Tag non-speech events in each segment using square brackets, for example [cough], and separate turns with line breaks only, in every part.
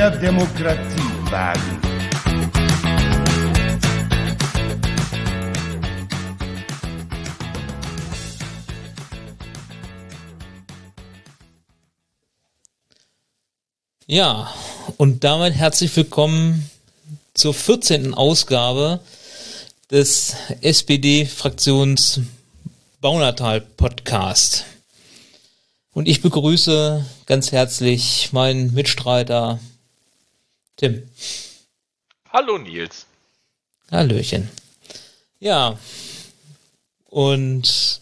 mehr Demokratie wagen.
Ja, und damit herzlich willkommen zur 14. Ausgabe des SPD-Fraktions Baunatal Podcast. Und ich begrüße ganz herzlich meinen Mitstreiter Tim.
Hallo Nils.
Hallöchen. Ja, und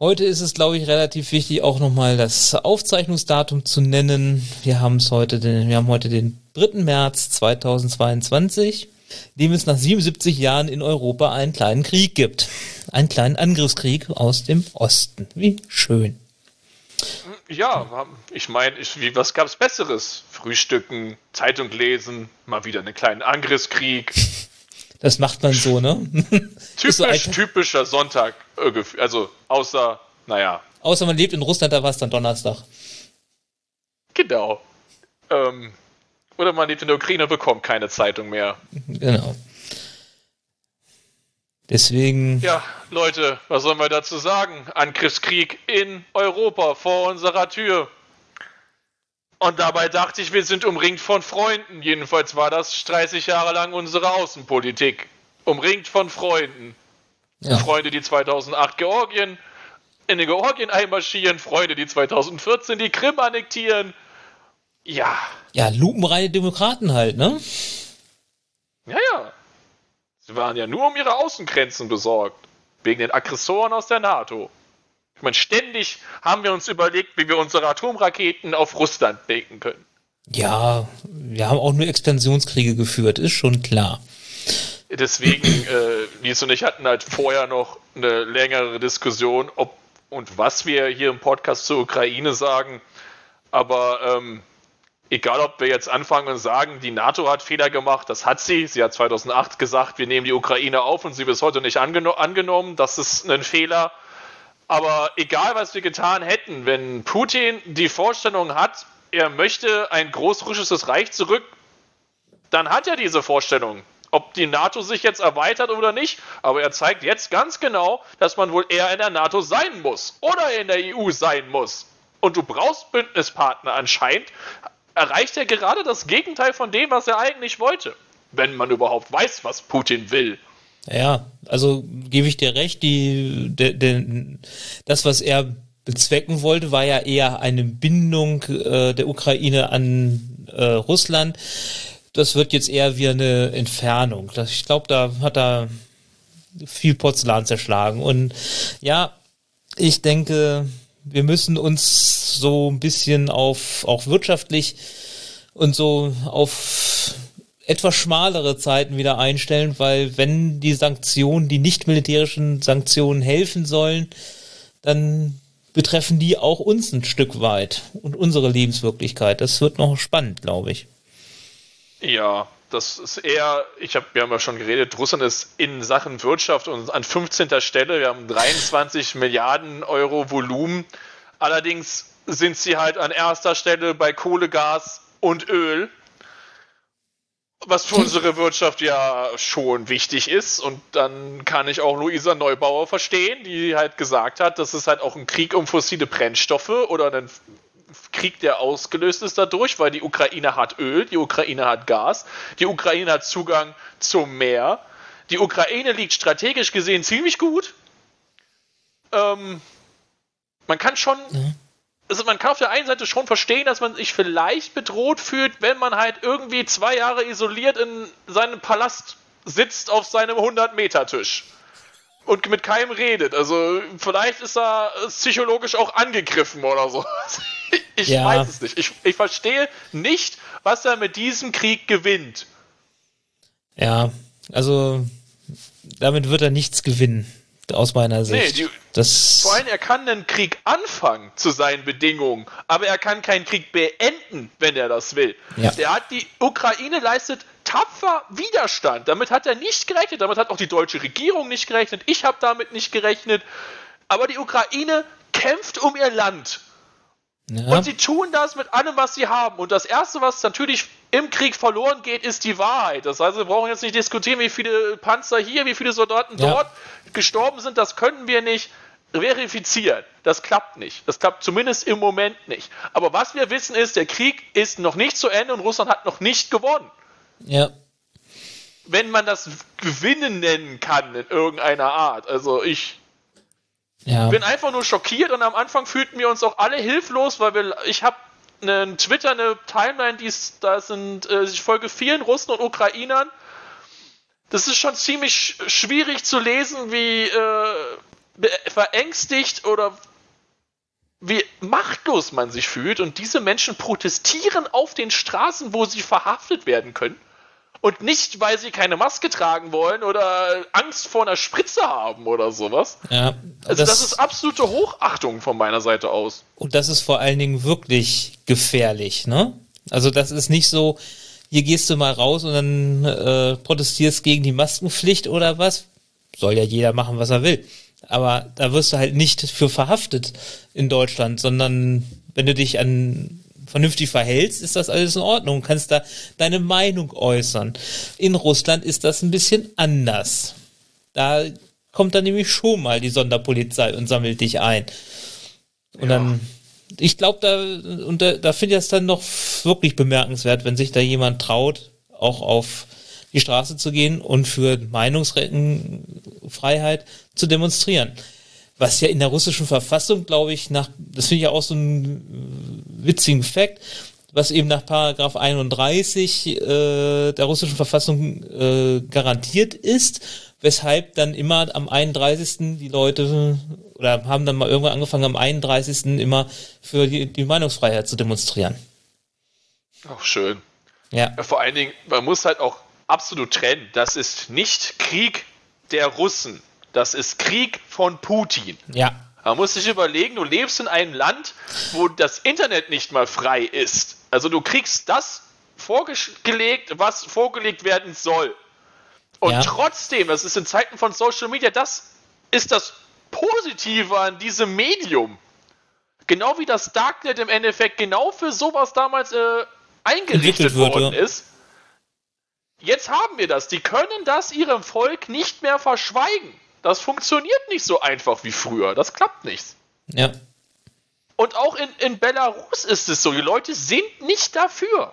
Heute ist es, glaube ich, relativ wichtig, auch nochmal das Aufzeichnungsdatum zu nennen. Wir haben es heute, den, wir haben heute den 3. März 2022, dem es nach 77 Jahren in Europa einen kleinen Krieg gibt. Einen kleinen Angriffskrieg aus dem Osten. Wie schön.
Ja, ich meine, was gab's Besseres? Frühstücken, Zeitung lesen, mal wieder einen kleinen Angriffskrieg. [laughs]
Das macht man so, ne? [laughs]
Typisch, so typischer Sonntag, also außer, naja.
Außer man lebt in Russland, da war es dann Donnerstag.
Genau. Ähm, oder man lebt in der Ukraine und bekommt keine Zeitung mehr.
Genau. Deswegen.
Ja, Leute, was sollen wir dazu sagen? Angriffskrieg in Europa vor unserer Tür. Und dabei dachte ich, wir sind umringt von Freunden. Jedenfalls war das 30 Jahre lang unsere Außenpolitik. Umringt von Freunden. Ja. Freunde, die 2008 Georgien in den Georgien einmarschieren, Freunde, die 2014 die Krim annektieren. Ja.
Ja, lupenreine Demokraten halt, ne?
Ja, ja. Sie waren ja nur um ihre Außengrenzen besorgt. Wegen den Aggressoren aus der NATO. Ich meine, ständig haben wir uns überlegt, wie wir unsere Atomraketen auf Russland legen können.
Ja, wir haben auch nur Expansionskriege geführt, ist schon klar.
Deswegen, äh, Nils und ich hatten halt vorher noch eine längere Diskussion, ob und was wir hier im Podcast zur Ukraine sagen. Aber ähm, egal, ob wir jetzt anfangen und sagen, die NATO hat Fehler gemacht, das hat sie. Sie hat 2008 gesagt, wir nehmen die Ukraine auf und sie bis heute nicht angeno angenommen. Das ist ein Fehler. Aber egal, was wir getan hätten, wenn Putin die Vorstellung hat, er möchte ein großrussisches Reich zurück, dann hat er diese Vorstellung. Ob die NATO sich jetzt erweitert oder nicht, aber er zeigt jetzt ganz genau, dass man wohl eher in der NATO sein muss oder in der EU sein muss. Und du brauchst Bündnispartner anscheinend, erreicht er gerade das Gegenteil von dem, was er eigentlich wollte. Wenn man überhaupt weiß, was Putin will.
Ja, also gebe ich dir recht, die, de, de, das, was er bezwecken wollte, war ja eher eine Bindung äh, der Ukraine an äh, Russland. Das wird jetzt eher wie eine Entfernung. Das, ich glaube, da hat er viel Porzellan zerschlagen. Und ja, ich denke, wir müssen uns so ein bisschen auf, auch wirtschaftlich und so auf etwas schmalere Zeiten wieder einstellen, weil wenn die Sanktionen, die nicht militärischen Sanktionen helfen sollen, dann betreffen die auch uns ein Stück weit und unsere Lebenswirklichkeit. Das wird noch spannend, glaube ich.
Ja, das ist eher, ich habe, wir haben ja schon geredet, Russland ist in Sachen Wirtschaft und an 15. Stelle. Wir haben 23 Milliarden Euro Volumen. Allerdings sind sie halt an erster Stelle bei Kohle, Gas und Öl was für unsere Wirtschaft ja schon wichtig ist. Und dann kann ich auch Luisa Neubauer verstehen, die halt gesagt hat, das ist halt auch ein Krieg um fossile Brennstoffe oder ein Krieg, der ausgelöst ist dadurch, weil die Ukraine hat Öl, die Ukraine hat Gas, die Ukraine hat Zugang zum Meer. Die Ukraine liegt strategisch gesehen ziemlich gut. Ähm, man kann schon mhm also man kann auf der einen Seite schon verstehen, dass man sich vielleicht bedroht fühlt, wenn man halt irgendwie zwei Jahre isoliert in seinem Palast sitzt auf seinem 100-Meter-Tisch und mit keinem redet. Also vielleicht ist er psychologisch auch angegriffen oder so. [laughs] Ich ja. weiß es nicht. Ich, ich verstehe nicht, was er mit diesem Krieg gewinnt.
Ja, also damit wird er nichts gewinnen aus meiner Sicht. Nee, die,
das vor allem, er kann einen Krieg anfangen zu seinen Bedingungen, aber er kann keinen Krieg beenden, wenn er das will. Ja. Der hat die Ukraine leistet tapfer Widerstand. Damit hat er nicht gerechnet, damit hat auch die deutsche Regierung nicht gerechnet. Ich habe damit nicht gerechnet. Aber die Ukraine kämpft um ihr Land. Ja. Und sie tun das mit allem, was sie haben. Und das Erste, was natürlich im Krieg verloren geht, ist die Wahrheit. Das heißt, wir brauchen jetzt nicht diskutieren, wie viele Panzer hier, wie viele Soldaten ja. dort gestorben sind. Das können wir nicht verifizieren. Das klappt nicht. Das klappt zumindest im Moment nicht. Aber was wir wissen ist, der Krieg ist noch nicht zu Ende und Russland hat noch nicht gewonnen.
Ja.
Wenn man das Gewinnen nennen kann in irgendeiner Art. Also ich ja. bin einfach nur schockiert und am Anfang fühlten wir uns auch alle hilflos, weil wir, ich habe einen Twitter, eine Timeline, die ist, da sind, äh, ich folge vielen Russen und Ukrainern. Das ist schon ziemlich schwierig zu lesen, wie äh, verängstigt oder wie machtlos man sich fühlt. Und diese Menschen protestieren auf den Straßen, wo sie verhaftet werden können. Und nicht, weil sie keine Maske tragen wollen oder Angst vor einer Spritze haben oder sowas.
Ja,
also das, das ist absolute Hochachtung von meiner Seite aus.
Und das ist vor allen Dingen wirklich gefährlich, ne? Also das ist nicht so, hier gehst du mal raus und dann äh, protestierst gegen die Maskenpflicht oder was. Soll ja jeder machen, was er will. Aber da wirst du halt nicht für verhaftet in Deutschland, sondern wenn du dich an vernünftig verhältst, ist das alles in Ordnung. Du kannst da deine Meinung äußern. In Russland ist das ein bisschen anders. Da kommt dann nämlich schon mal die Sonderpolizei und sammelt dich ein. Und ja. dann, ich glaube, da, und da, da finde ich das dann noch wirklich bemerkenswert, wenn sich da jemand traut, auch auf die Straße zu gehen und für Meinungsfreiheit zu demonstrieren. Was ja in der russischen Verfassung, glaube ich, nach, das finde ich ja auch so einen witzigen Fakt, was eben nach Paragraph 31 äh, der russischen Verfassung äh, garantiert ist, weshalb dann immer am 31. die Leute oder haben dann mal irgendwann angefangen, am 31. immer für die, die Meinungsfreiheit zu demonstrieren.
Auch schön. Ja. ja. Vor allen Dingen, man muss halt auch absolut trennen. Das ist nicht Krieg der Russen. Das ist Krieg von Putin.
Ja.
Man muss sich überlegen, du lebst in einem Land, wo das Internet nicht mal frei ist. Also du kriegst das vorgelegt, was vorgelegt werden soll. Und ja. trotzdem, das ist in Zeiten von Social Media, das ist das Positive an diesem Medium. Genau wie das Darknet im Endeffekt genau für sowas damals äh, eingerichtet worden ja. ist. Jetzt haben wir das. Die können das ihrem Volk nicht mehr verschweigen. Das funktioniert nicht so einfach wie früher. Das klappt nicht.
Ja.
Und auch in, in Belarus ist es so. Die Leute sind nicht dafür.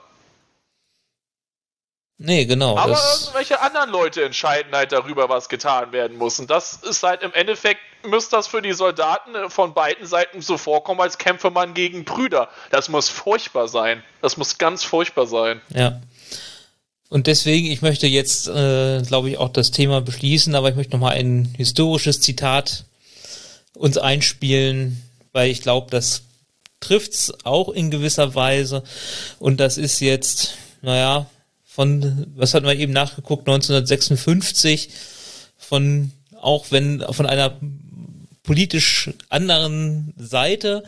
Nee, genau.
Aber irgendwelche anderen Leute entscheiden halt darüber, was getan werden muss. Und das ist halt im Endeffekt, müsste das für die Soldaten von beiden Seiten so vorkommen, als kämpfe man gegen Brüder. Das muss furchtbar sein. Das muss ganz furchtbar sein.
Ja. Und deswegen, ich möchte jetzt, äh, glaube ich, auch das Thema beschließen, aber ich möchte nochmal ein historisches Zitat uns einspielen, weil ich glaube, das trifft's auch in gewisser Weise. Und das ist jetzt, naja, von, was hatten wir eben nachgeguckt, 1956, von, auch wenn, von einer politisch anderen Seite,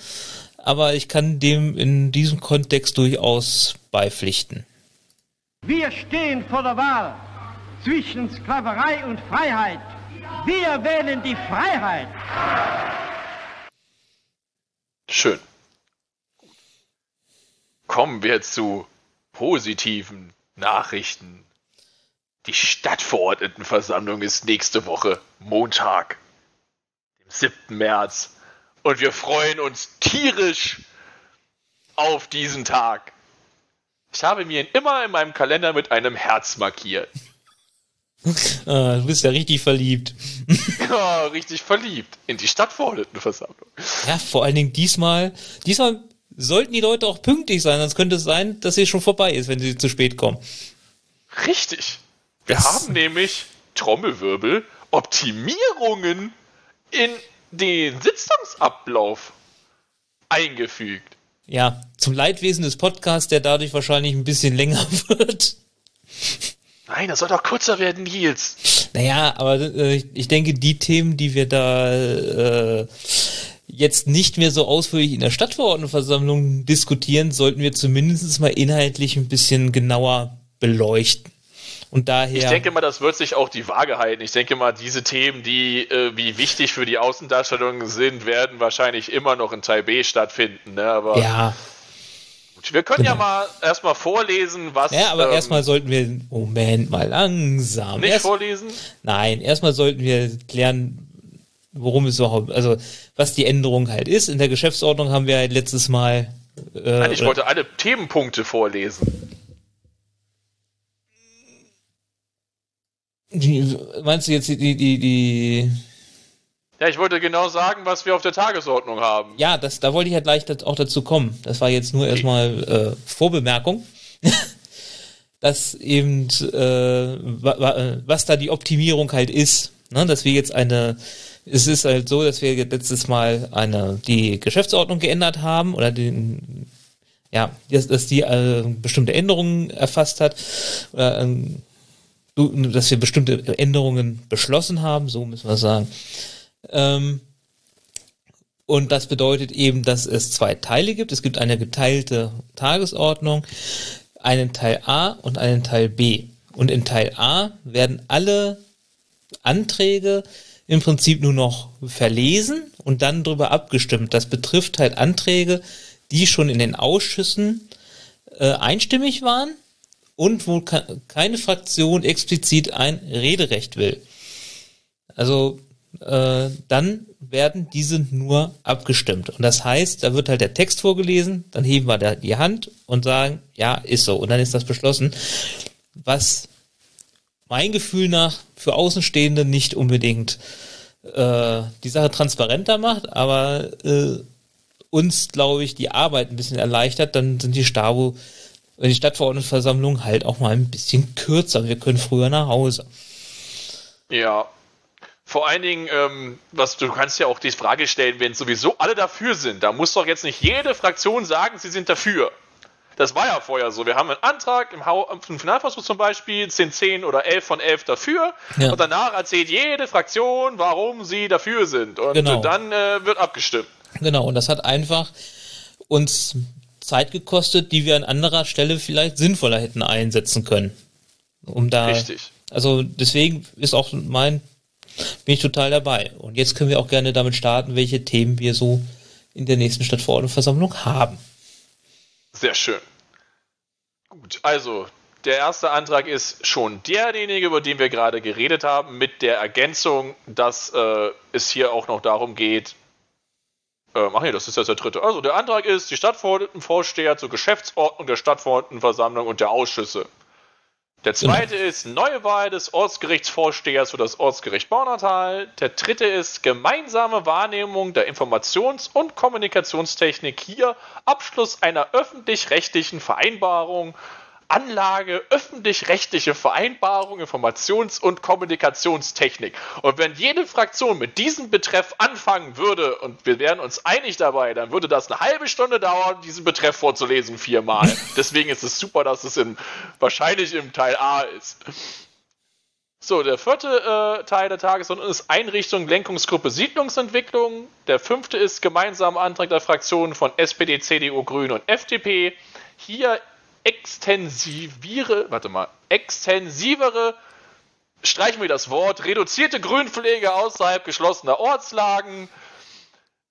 aber ich kann dem in diesem Kontext durchaus beipflichten.
Wir stehen vor der Wahl zwischen Sklaverei und Freiheit. Wir wählen die Freiheit.
Schön. Kommen wir zu positiven Nachrichten. Die Stadtverordnetenversammlung ist nächste Woche, Montag, dem 7. März. Und wir freuen uns tierisch auf diesen Tag. Ich habe mir ihn immer in meinem Kalender mit einem Herz markiert. [laughs]
Ah, du bist ja richtig verliebt. [laughs]
ja, richtig verliebt. In die Stadtverordnetenversammlung.
Ja, vor allen Dingen diesmal. Diesmal sollten die Leute auch pünktlich sein, sonst könnte es sein, dass sie schon vorbei ist, wenn sie zu spät kommen.
Richtig. Wir das haben nämlich Trommelwirbel Optimierungen in den Sitzungsablauf eingefügt.
Ja, zum Leidwesen des Podcasts, der dadurch wahrscheinlich ein bisschen länger [laughs] wird.
Nein, das soll doch kürzer werden, Nils.
Naja, aber äh, ich denke, die Themen, die wir da äh, jetzt nicht mehr so ausführlich in der Stadtverordnetenversammlung diskutieren, sollten wir zumindest mal inhaltlich ein bisschen genauer beleuchten. Und daher.
Ich denke mal, das wird sich auch die Waage halten. Ich denke mal, diese Themen, die äh, wie wichtig für die Außendarstellung sind, werden wahrscheinlich immer noch in Teil B stattfinden. Ne? Aber
ja.
Gut, wir können genau. ja mal erstmal vorlesen, was.
Ja, aber ähm, erstmal sollten wir. Moment mal langsam.
Nicht Erst, vorlesen?
Nein, erstmal sollten wir klären, worum es überhaupt. Also, was die Änderung halt ist. In der Geschäftsordnung haben wir halt letztes Mal.
Äh, Nein, ich wollte alle Themenpunkte vorlesen.
Die, meinst du jetzt die, die, die.
Ja, ich wollte genau sagen, was wir auf der Tagesordnung haben.
Ja, das, da wollte ich ja gleich auch dazu kommen. Das war jetzt nur okay. erstmal äh, Vorbemerkung. [laughs] dass eben, äh, was da die Optimierung halt ist. Ne? Dass wir jetzt eine, es ist halt so, dass wir letztes Mal eine, die Geschäftsordnung geändert haben oder den, ja, dass, dass die äh, bestimmte Änderungen erfasst hat. Oder, ähm, dass wir bestimmte Änderungen beschlossen haben, so müssen wir sagen. Ähm, und das bedeutet eben, dass es zwei Teile gibt. Es gibt eine geteilte Tagesordnung, einen Teil A und einen Teil B. Und in Teil A werden alle Anträge im Prinzip nur noch verlesen und dann darüber abgestimmt. Das betrifft halt Anträge, die schon in den Ausschüssen äh, einstimmig waren und wo keine Fraktion explizit ein Rederecht will. Also äh, dann werden diese nur abgestimmt. Und das heißt, da wird halt der Text vorgelesen, dann heben wir da die Hand und sagen, ja, ist so. Und dann ist das beschlossen. Was mein Gefühl nach für Außenstehende nicht unbedingt äh, die Sache transparenter macht, aber äh, uns, glaube ich, die Arbeit ein bisschen erleichtert, dann sind die Stabo die Stadtverordnetenversammlung halt auch mal ein bisschen kürzer. Wir können früher nach Hause.
Ja. Vor allen Dingen, ähm, was du kannst ja auch die Frage stellen, wenn sowieso alle dafür sind, da muss doch jetzt nicht jede Fraktion sagen, sie sind dafür. Das war ja vorher so. Wir haben einen Antrag im, im Finalversuch zum Beispiel, sind 10 oder 11 von 11 dafür. Ja. Und danach erzählt jede Fraktion, warum sie dafür sind. Und genau. dann äh, wird abgestimmt.
Genau, und das hat einfach uns Zeit gekostet, die wir an anderer Stelle vielleicht sinnvoller hätten einsetzen können. Um da.
Richtig.
Also deswegen ist auch mein, bin ich total dabei. Und jetzt können wir auch gerne damit starten, welche Themen wir so in der nächsten Stadtverordnetenversammlung haben.
Sehr schön. Gut, also der erste Antrag ist schon derjenige, über den wir gerade geredet haben, mit der Ergänzung, dass äh, es hier auch noch darum geht, ähm, ach nee, das ist jetzt der dritte. Also der Antrag ist, die Stadtverordnetenvorsteher zur Geschäftsordnung der Stadtverordnetenversammlung und der Ausschüsse. Der zweite ist neue Wahl des Ortsgerichtsvorstehers für das Ortsgericht Baunatal. Der dritte ist gemeinsame Wahrnehmung der Informations- und Kommunikationstechnik hier, Abschluss einer öffentlich-rechtlichen Vereinbarung Anlage öffentlich-rechtliche Vereinbarung, Informations- und Kommunikationstechnik. Und wenn jede Fraktion mit diesem Betreff anfangen würde, und wir wären uns einig dabei, dann würde das eine halbe Stunde dauern, diesen Betreff vorzulesen viermal. [laughs] Deswegen ist es super, dass es in, wahrscheinlich im Teil A ist. So, der vierte äh, Teil der Tagesordnung ist Einrichtung Lenkungsgruppe Siedlungsentwicklung. Der fünfte ist gemeinsamer Antrag der Fraktionen von SPD, CDU, Grüne und FDP. Hier extensiviere, warte mal, extensivere, streichen wir das Wort, reduzierte Grünpflege außerhalb geschlossener Ortslagen.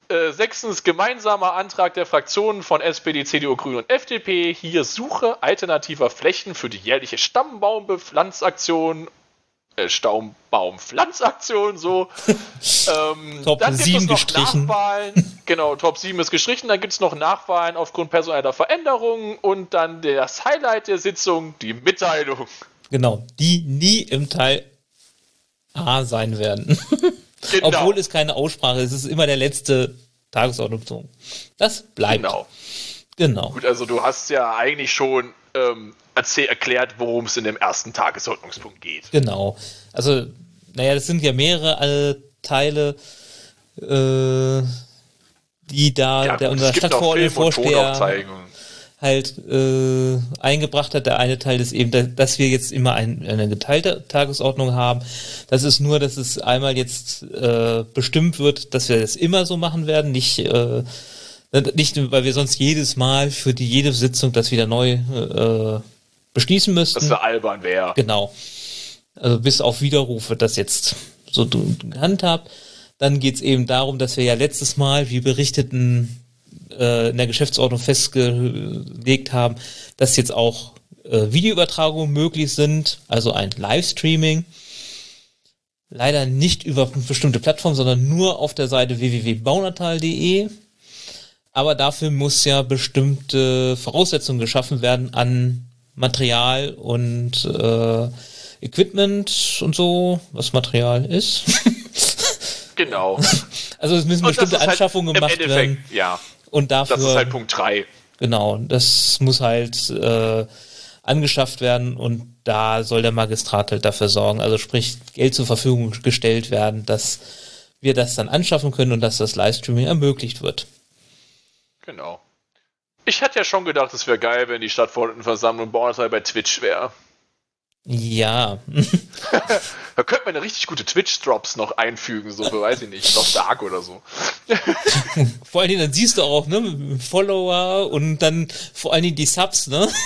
Äh, sechstens, gemeinsamer Antrag der Fraktionen von SPD, CDU, Grüne und FDP. Hier Suche alternativer Flächen für die jährliche Stammbaumbepflanzaktion äh, Staumbaumpflanzaktion so. [laughs]
ähm, Top dann 7 gestrichen.
Nachwahlen. Genau, Top 7 ist gestrichen. Dann gibt es noch Nachwahlen aufgrund personeller Veränderungen und dann das Highlight der Sitzung, die Mitteilung.
Genau, die nie im Teil A sein werden. genau. [laughs] Obwohl es keine Aussprache ist, es ist immer der letzte Tagesordnungspunkt. Das bleibt.
Genau.
Genau.
Gut, also du hast ja eigentlich schon ähm, erzähl, erklärt, worum es in dem ersten Tagesordnungspunkt geht.
Genau. Also, naja, das sind ja mehrere äh, Teile, äh, die da
ja,
der unser Stadtverordnetenvorsteher halt äh, eingebracht hat. Der eine Teil ist eben, dass wir jetzt immer ein, eine geteilte Tagesordnung haben. Das ist nur, dass es einmal jetzt äh, bestimmt wird, dass wir das immer so machen werden, nicht äh, nicht, weil wir sonst jedes Mal für die jede Sitzung das wieder neu äh, beschließen müssten.
Das wäre albern wäre.
Genau. Also bis auf Widerruf wird das jetzt so gehandhabt. Dann geht es eben darum, dass wir ja letztes Mal, wie berichteten, äh, in der Geschäftsordnung festgelegt haben, dass jetzt auch äh, Videoübertragungen möglich sind, also ein Livestreaming. Leider nicht über bestimmte Plattformen, sondern nur auf der Seite www.baunatal.de. Aber dafür muss ja bestimmte Voraussetzungen geschaffen werden an Material und äh, Equipment und so, was Material ist. [laughs]
genau.
Also es müssen bestimmte halt Anschaffungen halt gemacht werden.
Ja.
Und dafür.
Das ist halt Punkt 3.
Genau, das muss halt äh, angeschafft werden und da soll der Magistrat halt dafür sorgen, also sprich Geld zur Verfügung gestellt werden, dass wir das dann anschaffen können und dass das Livestreaming ermöglicht wird.
Genau. Ich hätte ja schon gedacht, es wäre geil, wenn die Stadtverordnetenversammlung Bornstein bei Twitch wäre.
Ja. [laughs]
da könnte man ja richtig gute Twitch-Drops noch einfügen, so für, weiß ich nicht, noch Dark oder so. [laughs]
vor allen Dingen, dann siehst du auch, ne, Follower und dann vor allen Dingen die Subs, ne? [laughs]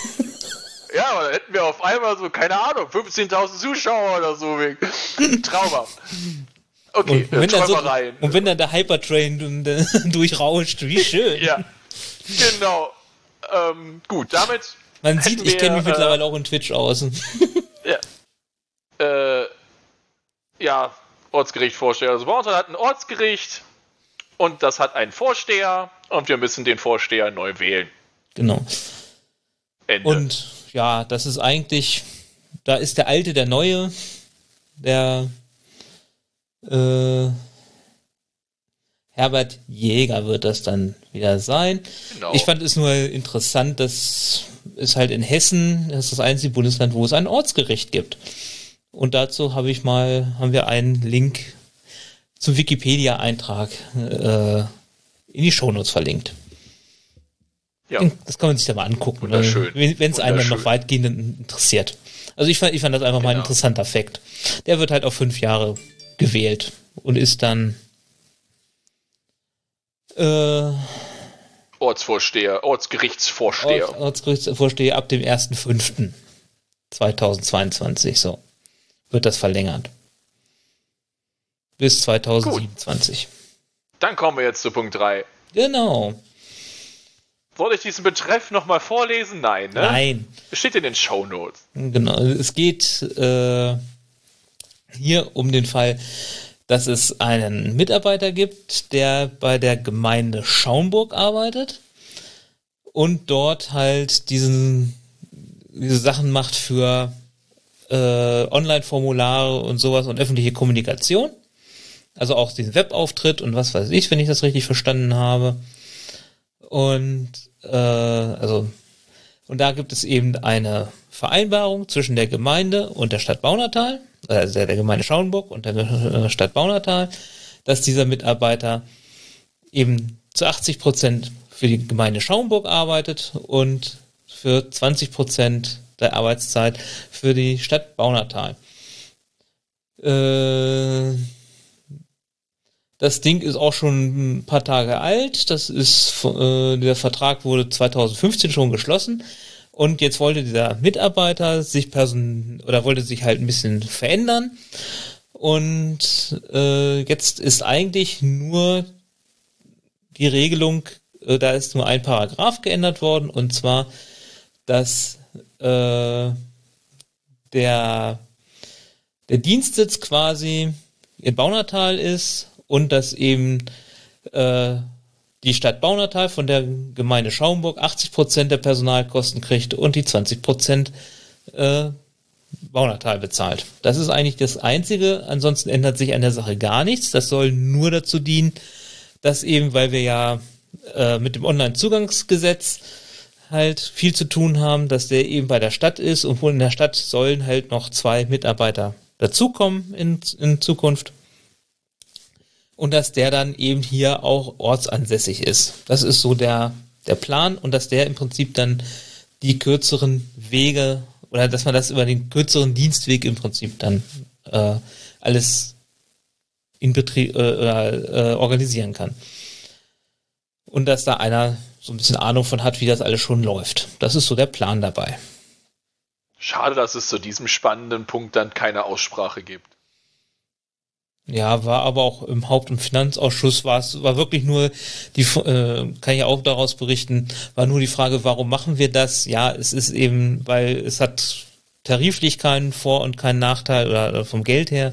Ja, aber dann hätten wir auf einmal so, keine Ahnung, 15.000 Zuschauer oder so. Traumhaft. Okay,
und, wenn dann so, und wenn dann der Hypertrain [laughs] durchrauscht, wie schön.
ja, genau. Ähm, gut, damit.
Man sieht, ich kenne mich äh, mittlerweile auch in Twitch aus. [laughs]
ja. Äh, ja, Ortsgericht, Vorsteher. Also Borntal hat ein Ortsgericht und das hat einen Vorsteher und wir müssen den Vorsteher neu wählen.
Genau. Ende. Und ja, das ist eigentlich, da ist der Alte der Neue, der äh, Herbert Jäger wird das dann wieder sein. Genau. Ich fand es nur interessant, dass es halt in Hessen, das ist das einzige Bundesland, wo es ein Ortsgericht gibt. Und dazu habe ich mal, haben wir einen Link zum Wikipedia-Eintrag äh, in die Shownotes verlinkt. Ja. Das kann man sich da mal angucken, wenn es einen dann noch weitgehend interessiert. Also ich fand, ich fand das einfach genau. mal ein genau. interessanter Fakt. Der wird halt auf fünf Jahre gewählt und ist dann
äh, Ortsvorsteher, Ortsgerichtsvorsteher.
Orts, Ortsgerichtsvorsteher ab dem 1.5.2022, so. Wird das verlängert. Bis 2027. Gut.
Dann kommen wir jetzt zu Punkt 3.
Genau.
Soll ich diesen Betreff nochmal vorlesen? Nein, ne?
Nein.
Steht in den Show Notes.
Genau. Es geht äh, hier um den Fall, dass es einen Mitarbeiter gibt, der bei der Gemeinde Schaumburg arbeitet und dort halt diesen, diese Sachen macht für äh, Online-Formulare und sowas und öffentliche Kommunikation. Also auch diesen Webauftritt und was weiß ich, wenn ich das richtig verstanden habe. Und äh, also und da gibt es eben eine Vereinbarung zwischen der Gemeinde und der Stadt Baunatal, also der, der Gemeinde Schauenburg und der [laughs] Stadt Baunatal, dass dieser Mitarbeiter eben zu 80 Prozent für die Gemeinde Schauenburg arbeitet und für 20 Prozent der Arbeitszeit für die Stadt Baunatal. Äh, das Ding ist auch schon ein paar Tage alt. Das ist, äh, der Vertrag wurde 2015 schon geschlossen. Und jetzt wollte dieser Mitarbeiter sich person oder wollte sich halt ein bisschen verändern. Und äh, jetzt ist eigentlich nur die Regelung, äh, da ist nur ein Paragraph geändert worden, und zwar, dass äh, der, der Dienstsitz quasi in Baunatal ist und dass eben äh, die Stadt Baunatal von der Gemeinde Schaumburg 80 Prozent der Personalkosten kriegt und die 20 Prozent äh, Baunatal bezahlt. Das ist eigentlich das Einzige. Ansonsten ändert sich an der Sache gar nichts. Das soll nur dazu dienen, dass eben, weil wir ja äh, mit dem Online-Zugangsgesetz halt viel zu tun haben, dass der eben bei der Stadt ist und wohl in der Stadt sollen halt noch zwei Mitarbeiter dazukommen in, in Zukunft und dass der dann eben hier auch ortsansässig ist. Das ist so der, der Plan und dass der im Prinzip dann die kürzeren Wege oder dass man das über den kürzeren Dienstweg im Prinzip dann äh, alles in Betrieb äh, äh, organisieren kann. Und dass da einer so ein bisschen Ahnung von hat, wie das alles schon läuft. Das ist so der Plan dabei.
Schade, dass es zu diesem spannenden Punkt dann keine Aussprache gibt.
Ja, war aber auch im Haupt- und Finanzausschuss war es, war wirklich nur die, äh, kann ich auch daraus berichten, war nur die Frage, warum machen wir das? Ja, es ist eben, weil es hat tariflich keinen Vor- und keinen Nachteil oder vom Geld her.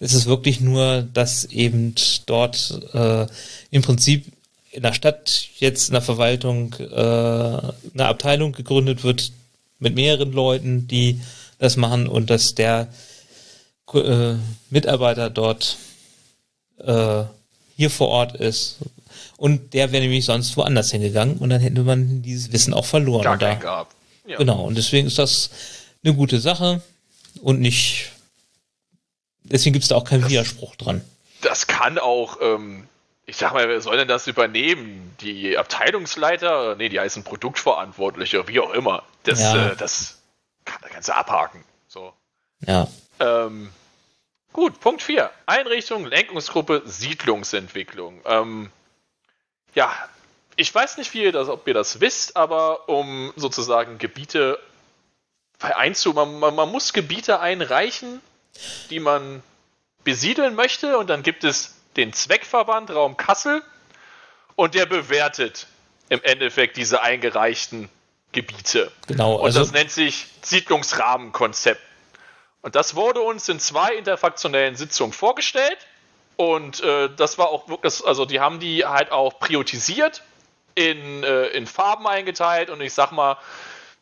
Es ist wirklich nur, dass eben dort äh, im Prinzip in der Stadt jetzt in der Verwaltung äh, eine Abteilung gegründet wird mit mehreren Leuten, die das machen und dass der äh, Mitarbeiter dort äh, hier vor Ort ist. Und der wäre nämlich sonst woanders hingegangen und dann hätte man dieses Wissen auch verloren.
Gar
da,
gehabt. Ja.
Genau, und deswegen ist das eine gute Sache und nicht. Deswegen gibt es da auch keinen Widerspruch dran.
Das kann auch, ähm, ich sag mal, wer soll denn das übernehmen? Die Abteilungsleiter? Nee, die heißen Produktverantwortliche, wie auch immer. Das,
Ja.
äh, das kann, das kannst du abhaken. So.
Ja.
Ähm, gut, Punkt 4. Einrichtung, Lenkungsgruppe, Siedlungsentwicklung. Ähm, ja, ich weiß nicht, wie ihr das, ob ihr das wisst, aber um sozusagen Gebiete einzu, man, man, man muss Gebiete einreichen, die man besiedeln möchte und dann gibt es den Zweckverband Raum Kassel und der bewertet im Endeffekt diese eingereichten Gebiete.
Genau,
Und
also-
das nennt sich Siedlungsrahmenkonzept. Und das wurde uns in zwei interfraktionellen Sitzungen vorgestellt. Und äh, das war auch wirklich, also die haben die halt auch priorisiert, in, äh, in Farben eingeteilt. Und ich sag mal,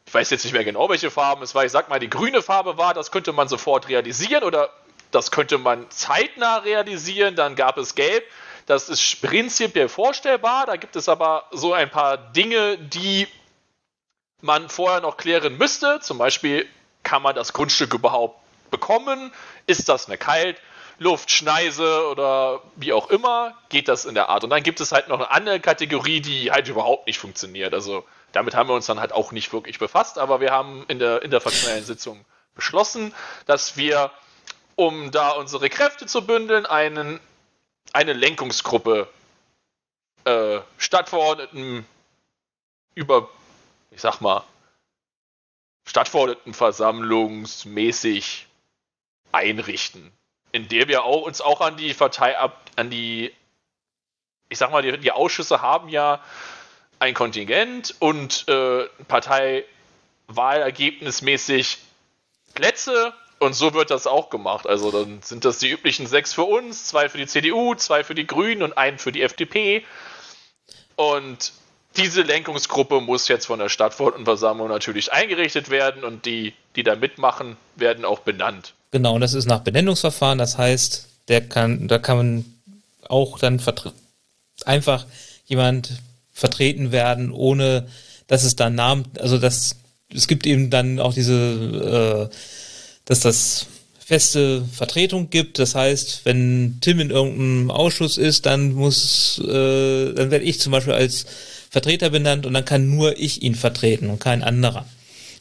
ich weiß jetzt nicht mehr genau, welche Farben es war. Ich sag mal, die grüne Farbe war, das könnte man sofort realisieren oder das könnte man zeitnah realisieren. Dann gab es gelb. Das ist prinzipiell vorstellbar. Da gibt es aber so ein paar Dinge, die man vorher noch klären müsste. Zum Beispiel, kann man das Grundstück überhaupt bekommen? Ist das eine Kalt? Luftschneise oder wie auch immer, geht das in der Art. Und dann gibt es halt noch eine andere Kategorie, die halt überhaupt nicht funktioniert. Also damit haben wir uns dann halt auch nicht wirklich befasst, aber wir haben in der interfraktionellen Sitzung beschlossen, dass wir, um da unsere Kräfte zu bündeln, einen, eine Lenkungsgruppe äh, Stadtverordneten über, ich sag mal, Stadtverordnetenversammlungsmäßig einrichten, in der wir auch, uns auch an die Partei ab, an die, ich sag mal, die, die Ausschüsse haben ja ein Kontingent und äh, Parteiwahlergebnismäßig Plätze und so wird das auch gemacht. Also dann sind das die üblichen sechs für uns, zwei für die CDU, zwei für die Grünen und einen für die FDP. Und diese Lenkungsgruppe muss jetzt von der Stadtverordnetenversammlung natürlich eingerichtet werden und die, die da mitmachen, werden auch benannt.
Genau, und das ist nach Benennungsverfahren. Das heißt, der kann, da kann man auch dann einfach jemand vertreten werden, ohne dass es dann Namen, also das, es gibt eben dann auch diese, äh, dass das feste Vertretung gibt. Das heißt, wenn Tim in irgendeinem Ausschuss ist, dann muss, äh, dann werde ich zum Beispiel als Vertreter benannt und dann kann nur ich ihn vertreten und kein anderer.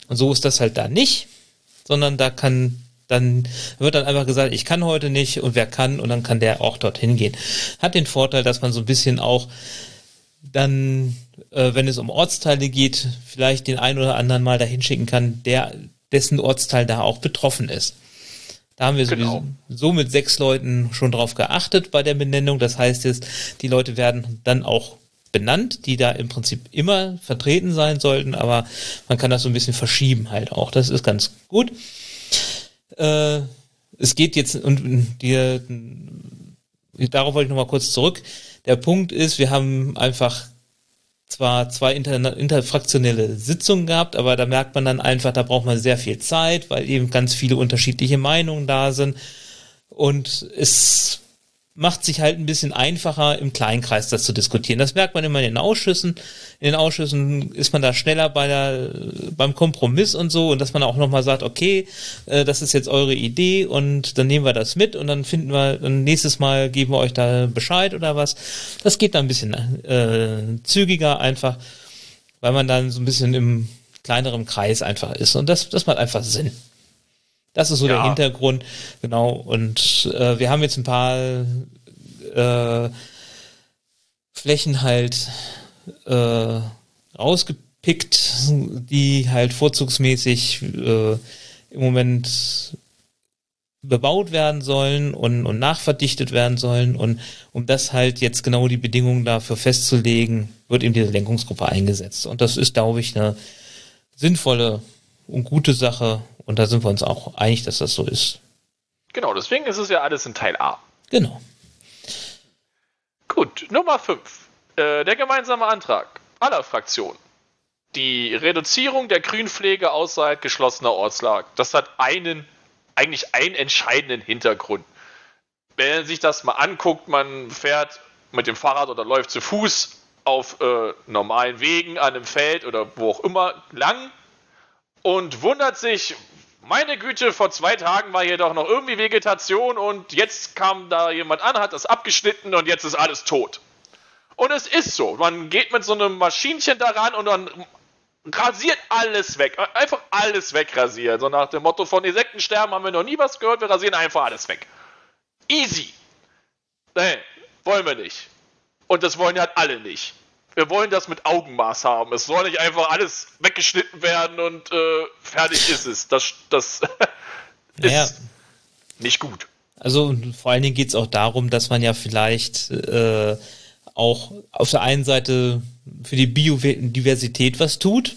Und so ist das halt da nicht, sondern da kann dann wird dann einfach gesagt, ich kann heute nicht und wer kann und dann kann der auch dorthin gehen. Hat den Vorteil, dass man so ein bisschen auch dann, äh, wenn es um Ortsteile geht, vielleicht den einen oder anderen mal dahin schicken kann, der dessen Ortsteil da auch betroffen ist. Da haben wir
Genau.
sowieso so mit sechs Leuten schon drauf geachtet bei der Benennung. Das heißt jetzt, die Leute werden dann auch benannt, die da im Prinzip immer vertreten sein sollten, aber man kann das so ein bisschen verschieben halt auch. Das ist ganz gut. Äh, es geht jetzt und die, darauf wollte ich nochmal kurz zurück. Der Punkt ist, wir haben einfach zwar zwei inter, interfraktionelle Sitzungen gehabt, aber da merkt man dann einfach, da braucht man sehr viel Zeit, weil eben ganz viele unterschiedliche Meinungen da sind. Und es macht sich halt ein bisschen einfacher, im Kleinkreis das zu diskutieren. Das merkt man immer in den Ausschüssen. In den Ausschüssen ist man da schneller bei der, beim Kompromiss und so und dass man auch nochmal sagt, okay, äh, das ist jetzt eure Idee und dann nehmen wir das mit und dann finden wir, dann nächstes Mal geben wir euch da Bescheid oder was. Das geht dann ein bisschen äh, zügiger einfach, weil man dann so ein bisschen im kleineren Kreis einfach ist und das, das macht einfach Sinn. Das ist so
Ja.
der Hintergrund, genau. Und äh, wir haben jetzt ein paar äh, Flächen halt äh, rausgepickt, die halt vorzugsmäßig äh, im Moment bebaut werden sollen und, und nachverdichtet werden sollen. Und um das halt jetzt genau die Bedingungen dafür festzulegen, wird eben diese Lenkungsgruppe eingesetzt. Und das ist, glaube ich, eine sinnvolle und gute Sache. Und da sind wir uns auch einig, dass das so ist.
Genau, deswegen ist es ja alles in Teil A.
Genau.
Gut, Nummer 5. Äh, der gemeinsame Antrag aller Fraktionen. Die Reduzierung der Grünpflege außerhalb geschlossener Ortslagen. Das hat einen, eigentlich einen entscheidenden Hintergrund. Wenn man sich das mal anguckt, man fährt mit dem Fahrrad oder läuft zu Fuß auf äh, normalen Wegen an einem Feld oder wo auch immer lang und wundert sich, meine Güte, vor zwei Tagen war hier doch noch irgendwie Vegetation und jetzt kam da jemand an, hat das abgeschnitten und jetzt ist alles tot. Und es ist so. Man geht mit so einem Maschinchen daran und dann rasiert alles weg. Einfach alles wegrasieren. So nach dem Motto von Insektensterben haben wir noch nie was gehört, wir rasieren einfach alles weg. Easy. Nee, wollen wir nicht. Und das wollen ja alle nicht. Wir wollen das mit Augenmaß haben. Es soll nicht einfach alles weggeschnitten werden und äh, fertig ist es. Das, das [laughs] ist naja. nicht gut.
Also vor allen Dingen geht es auch darum, dass man ja vielleicht äh, auch auf der einen Seite für die Biodiversität was tut,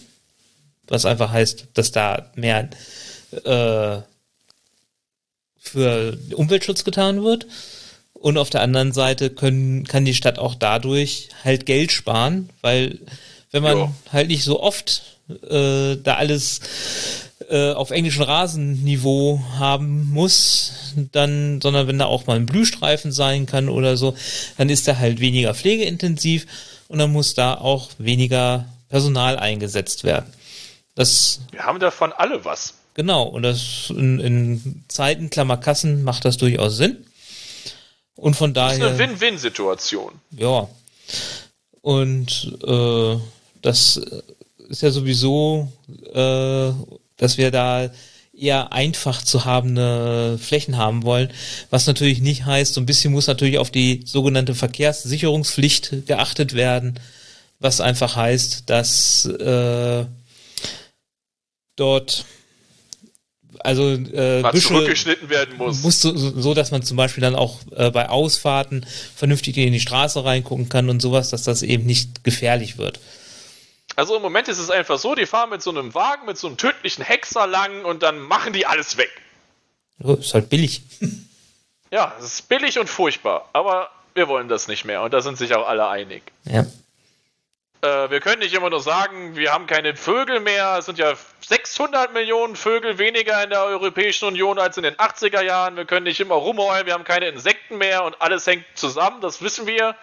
was einfach heißt, dass da mehr äh, für Umweltschutz getan wird. Und auf der anderen Seite können, kann die Stadt auch dadurch halt Geld sparen, weil wenn man ja. halt nicht so oft äh, da alles äh, auf englischem Rasenniveau haben muss, dann, sondern wenn da auch mal ein Blühstreifen sein kann oder so, dann ist er halt weniger pflegeintensiv und dann muss da auch weniger Personal eingesetzt werden. Das,
Wir haben davon alle was.
Genau, und das in, in Zeiten Klammerkassen macht das durchaus Sinn. Und von daher. Das
ist eine Win-Win-Situation.
Ja. Und äh, das ist ja sowieso, äh, dass wir da eher einfach zu habende Flächen haben wollen, was natürlich nicht heißt, so ein bisschen muss natürlich auf die sogenannte Verkehrssicherungspflicht geachtet werden, was einfach heißt, dass äh, dort also äh,
Was Büsche zurückgeschnitten werden muss.
muss so, so, dass man zum Beispiel dann auch äh, bei Ausfahrten vernünftig in die Straße reingucken kann und sowas, dass das eben nicht gefährlich wird.
Also im Moment ist es einfach so, die fahren mit so einem Wagen, mit so einem tödlichen Hexer lang und dann machen die alles weg.
Oh, ist halt billig.
ja, es ist billig und furchtbar, aber wir wollen das nicht mehr und da sind sich auch alle einig.
Ja.
Äh, wir können nicht immer nur sagen, wir haben keine Vögel mehr. Es sind ja 600 Millionen Vögel weniger in der Europäischen Union als in den 80er Jahren. Wir können nicht immer rumheulen, wir haben keine Insekten mehr und alles hängt zusammen, das wissen wir.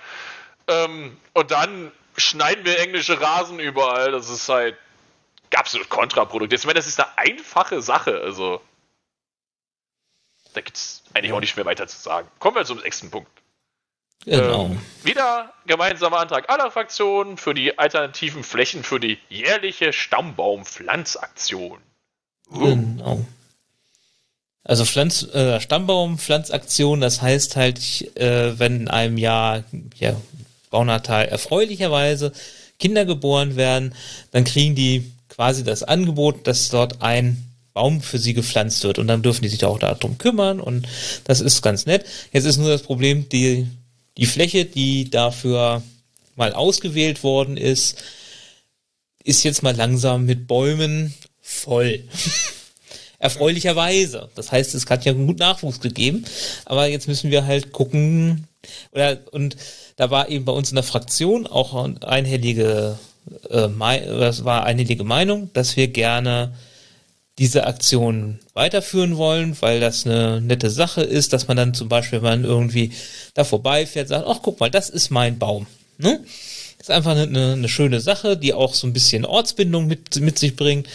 Ähm, und dann schneiden wir englische Rasen überall. Das ist halt absolut kontraproduktiv. Ich meine, das ist eine einfache Sache. Also, da gibt es eigentlich auch nicht mehr weiter zu sagen. Kommen wir zum nächsten Punkt.
Genau.
Ähm, wieder gemeinsamer Antrag aller Fraktionen für die alternativen Flächen für die jährliche Stammbaumpflanzaktion.
Uh. Genau. Also Pflanz, äh, Stammbaumpflanzaktion, das heißt halt, äh, wenn in einem Jahr ja, Baunatal erfreulicherweise Kinder geboren werden, dann kriegen die quasi das Angebot, dass dort ein Baum für sie gepflanzt wird und dann dürfen die sich auch darum kümmern und das ist ganz nett. Jetzt ist nur das Problem, die, die Fläche, die dafür mal ausgewählt worden ist, ist jetzt mal langsam mit Bäumen voll. [laughs] Erfreulicherweise. Das heißt, es hat ja gut Nachwuchs gegeben, aber jetzt müssen wir halt gucken, oder, und da war eben bei uns in der Fraktion auch einhellige, äh, das war einhellige Meinung, dass wir gerne diese Aktion weiterführen wollen, weil das eine nette Sache ist, dass man dann zum Beispiel, wenn man irgendwie da vorbeifährt, sagt, ach guck mal, das ist mein Baum. Ne? Ist einfach eine, eine schöne Sache, die auch so ein bisschen Ortsbindung mit, mit sich bringt.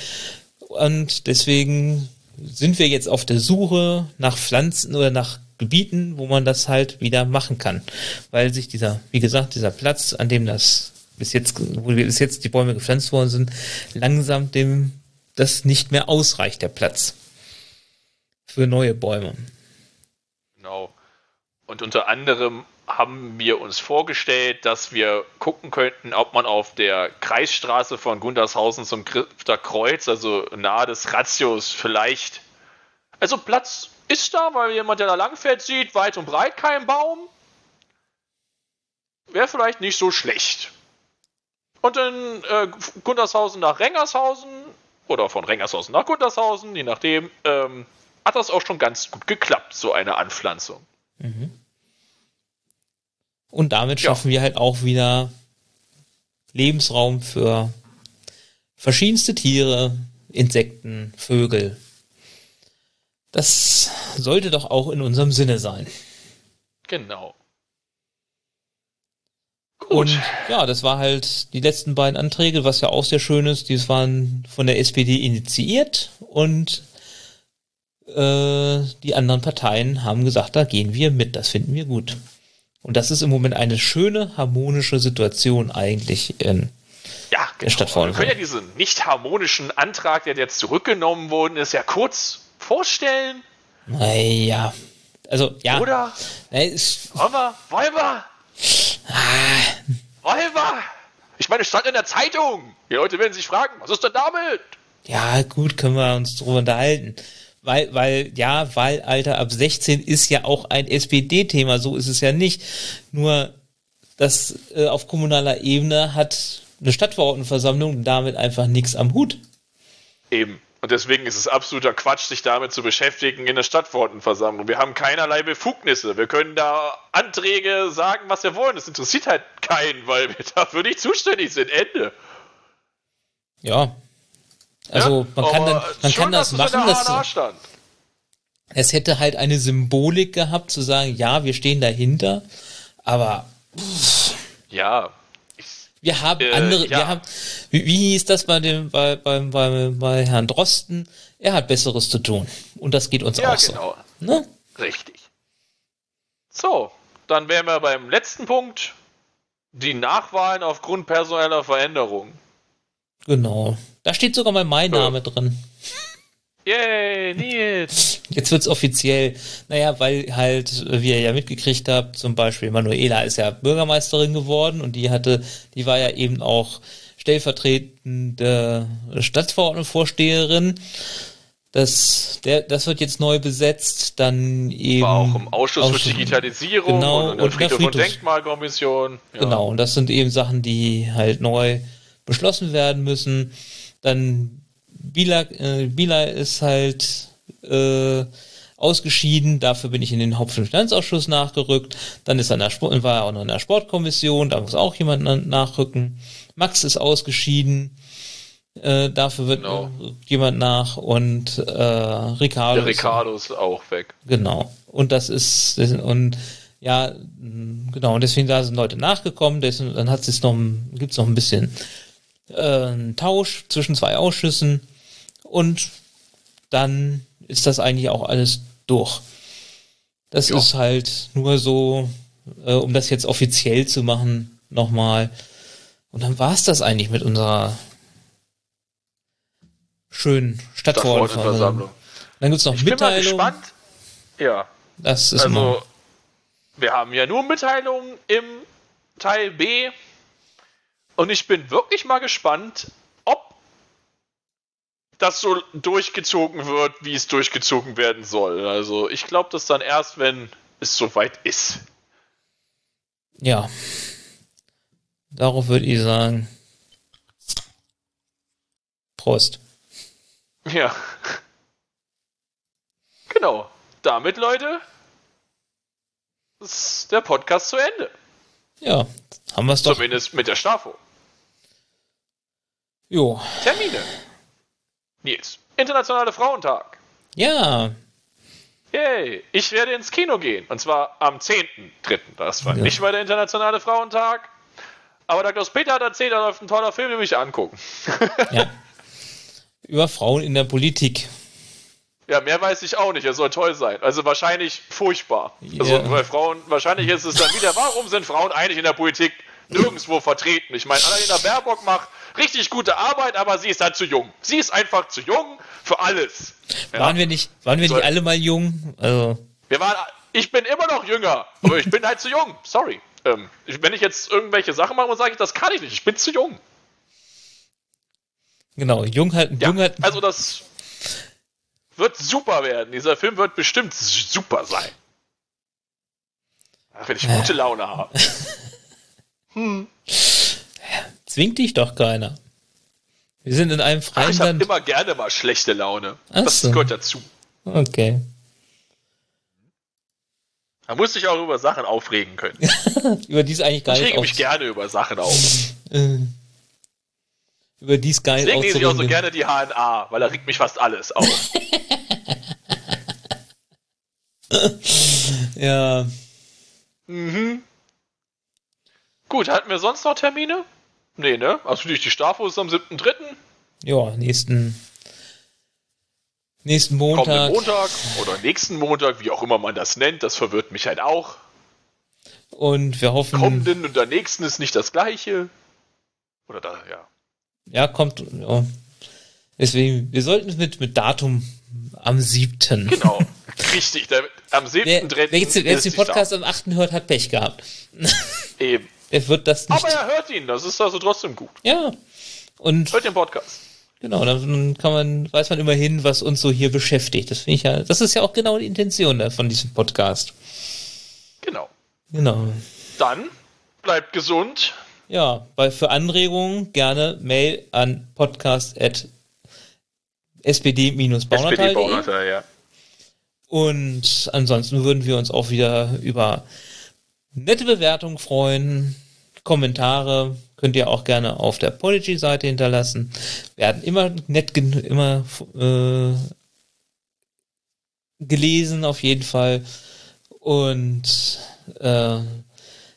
Und deswegen sind wir jetzt auf der Suche nach Pflanzen oder nach Gebieten, wo man das halt wieder machen kann. Weil sich dieser, wie gesagt, dieser Platz, an dem das bis jetzt, wo bis jetzt die Bäume gepflanzt worden sind, langsam dem das nicht mehr ausreicht, der Platz. Für neue Bäume.
Genau. Und unter anderem haben wir uns vorgestellt, dass wir gucken könnten, ob man auf der Kreisstraße von Gundershausen zum Kreuz, also nahe des Ratios, vielleicht Also Platz ist da, weil jemand, der da langfährt, sieht, weit und breit kein Baum. Wäre vielleicht nicht so schlecht. Und in äh, Gundershausen nach Rengershausen oder von Rengershausen nach Gundershausen, je nachdem, ähm, hat das auch schon ganz gut geklappt, so eine Anpflanzung.
Und damit
Ja.
schaffen wir halt auch wieder Lebensraum für verschiedenste Tiere, Insekten, Vögel. Das sollte doch auch in unserem Sinne sein.
Genau. Gut.
Und ja, das war halt die letzten beiden Anträge, was ja auch sehr schön ist. Die waren von der SPD initiiert und äh, die anderen Parteien haben gesagt, da gehen wir mit, das finden wir gut. Und das ist im Moment eine schöne, harmonische Situation eigentlich in
ja, genau.
Stadtverordneten.
Wir können ja diesen nicht harmonischen Antrag, der jetzt zurückgenommen worden ist, ja kurz vorstellen.
Naja. Also, ja.
Oder?
Na, ist,
Wollen wir? Wollen wir? Wollen wir? Ich meine, es stand in der Zeitung. Die Leute werden sich fragen, was ist denn damit?
ja, gut, können wir uns drüber unterhalten. Weil, weil, ja, Wahlalter ab 16 ist ja auch ein SPD-Thema, so ist es ja nicht. Nur, das äh, auf kommunaler Ebene hat eine Stadtverordnetenversammlung damit einfach nichts am Hut.
Eben. Und deswegen ist es absoluter Quatsch, sich damit zu beschäftigen in der Stadtverordnetenversammlung. Wir haben keinerlei Befugnisse. Wir können da Anträge sagen, was wir wollen. Das interessiert halt keinen, weil wir [laughs] dafür nicht zuständig sind. Ende.
Ja. Also,
Ja,
man kann, dann, man
schön,
kann das machen,
stand.
es hätte halt eine Symbolik gehabt, zu sagen, ja, wir stehen dahinter, aber
Ja.
Wir haben
Äh,
andere,
ja.
wir haben, wie, wie hieß das bei dem, bei, bei, bei, bei Herrn Drosten? Er hat Besseres zu tun. Und das geht uns
Ja,
auch
genau.
so. Ne?
Richtig. So, dann wären wir beim letzten Punkt. Die Nachwahlen aufgrund personeller Veränderungen.
Genau. Da steht sogar mal mein
Ja.
Name drin.
Yay, Nils.
Jetzt wird's offiziell. Naja, weil halt, wie ihr ja mitgekriegt habt, zum Beispiel Manuela ist ja Bürgermeisterin geworden und die hatte, die war ja eben auch stellvertretende Stadtverordnetenvorsteherin. Das, der, das wird jetzt neu besetzt, dann eben.
War auch im Ausschuss für
Ausschuss-
Digitalisierung
Genau,
und
und in der
Friedhof- und Denkmalkommission. Ja.
Genau, und das sind eben Sachen, die halt neu beschlossen werden müssen. Dann Bila, äh, Bila ist halt äh, ausgeschieden, dafür bin ich in den Hauptfinanzausschuss nachgerückt. Dann ist er in der Sport, war er auch noch in der Sportkommission, da muss auch jemand na- nachrücken. Max ist ausgeschieden, äh, dafür wird
Genau.
jemand nach und äh, Ricardo.
Der Ricardo ist auch weg.
Genau. Und das ist, und ja, genau, und deswegen da sind Leute nachgekommen, deswegen, dann hat es noch, gibt es noch ein bisschen äh, einen Tausch zwischen zwei Ausschüssen und dann ist das eigentlich auch alles durch. Das
Ja.
ist halt nur so, äh, um das jetzt offiziell zu machen, nochmal. Und dann war es das eigentlich mit unserer schönen Stadtverordnetenversammlung. Dann gibt es noch
Ich bin mal
Mitteilungen.
gespannt. Ja,
Das ist immer.
also wir haben ja nur Mitteilungen im Teil B. Und ich bin wirklich mal gespannt, ob das so durchgezogen wird, wie es durchgezogen werden soll. Also ich glaube das dann erst, wenn es soweit ist.
Ja. Darauf würde ich sagen. Prost.
Ja. Genau. Damit, Leute, ist der Podcast zu Ende.
Ja, haben wir es doch.
Zumindest mit der Stafo.
Jo.
Termine. Nils. Internationale Frauentag.
Ja.
Yay. Ich werde ins Kino gehen. Und zwar am 10.3. Das war
Ja.
nicht mal der Internationale Frauentag. Aber der Klaus-Peter hat erzählt, da läuft ein toller Film, den will ich angucken. [laughs]
ja. Über Frauen in der Politik.
Ja, mehr weiß ich auch nicht. Er soll toll sein. Also wahrscheinlich furchtbar.
Ja.
Also bei Frauen, wahrscheinlich ist es dann wieder, warum sind Frauen eigentlich in der Politik nirgendwo vertreten? Ich meine, Annalena Baerbock macht richtig gute Arbeit, aber sie ist halt zu jung. Sie ist einfach zu jung für alles. Ja.
Waren wir nicht, waren wir
Soll-
nicht alle mal jung? Also,
Wir waren, ich bin immer noch jünger, aber ich bin halt zu jung. Sorry. Ähm, wenn ich jetzt irgendwelche Sachen mache, sage ich, das kann ich nicht. Ich bin zu jung.
genau, jung halt,
Ja,
jung halt,
also das wird super werden. Dieser Film wird bestimmt super sein. Ach, wenn ich gute Laune habe. [laughs]
Zwingt dich doch keiner. Wir sind in einem
Ach,
freien
ich habe
Land.
immer gerne mal schlechte Laune.
Ach
das
so.
gehört dazu.
Okay.
Man muss sich auch über Sachen aufregen können. [laughs]
Über dies eigentlich gar
Ich
nicht
rege mich gerne über Sachen auf. [laughs]
über dies gar nicht
Deswegen lese ich auch so gerne die HNA, weil da regt mich fast alles auf. [laughs]
Ja,
mhm. Gut, hatten wir sonst noch Termine? Nee, ne? Also die Stafo ist am 7.3.
ja, nächsten, nächsten
Kommenden
Montag.
Montag oder nächsten Montag, wie auch immer man das nennt, das verwirrt mich halt auch.
Und wir hoffen,
Kommenden und der nächsten ist nicht das gleiche. Oder da, ja.
ja, kommt, ja. Deswegen, wir sollten es mit, mit Datum am 7.
Genau. Richtig, der, am
Wer,
7.3.
wer jetzt, wer jetzt den Podcast am 8. hört, hat Pech gehabt. [laughs]
Eben.
Er wird das nicht.
Aber er hört ihn, das ist also trotzdem gut.
ja. Und
Hört den Podcast.
genau, dann kann man, weiß man immerhin, was uns so hier beschäftigt. Das finde ich ja, das ist ja auch genau die Intention von diesem Podcast.
Genau.
Genau.
Dann bleibt gesund.
Ja, bei, für Anregungen gerne Mail an podcast.spd-baunatal.de
SPD-Baunatal, ja.
und ansonsten würden wir uns auch wieder über nette Bewertungen freuen. Kommentare könnt ihr auch gerne auf der Podigy-Seite hinterlassen. Werden immer nett, immer äh, gelesen auf jeden Fall. Und äh,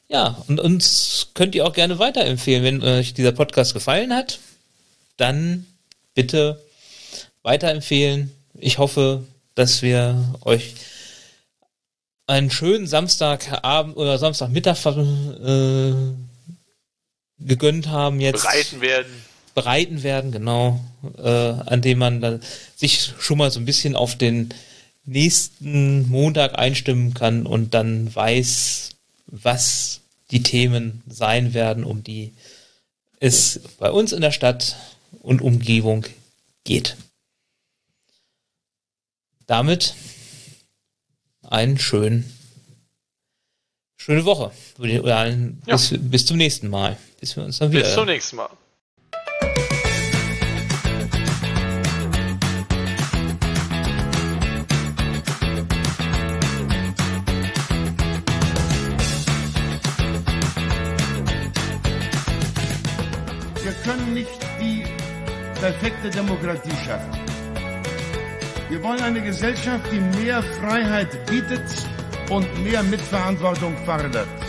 ja, und uns könnt ihr auch gerne weiterempfehlen. Wenn euch dieser Podcast gefallen hat, dann bitte weiterempfehlen. Ich hoffe, dass wir euch einen schönen Samstagabend oder Samstagmittag äh, gegönnt haben jetzt
Bereiten werden.
bereiten werden, genau, äh, an dem man dann sich schon mal so ein bisschen auf den nächsten Montag einstimmen kann und dann weiß, was die Themen sein werden, um die es bei uns in der Stadt und Umgebung geht. Damit einen schönen, schöne Woche. Oder ein,
Ja.
bis, bis zum nächsten Mal. Bis wir uns dann wieder.
Bis zum nächsten Mal.
Wir können nicht die perfekte Demokratie schaffen. Wir wollen eine Gesellschaft, die mehr Freiheit bietet und mehr Mitverantwortung fordert.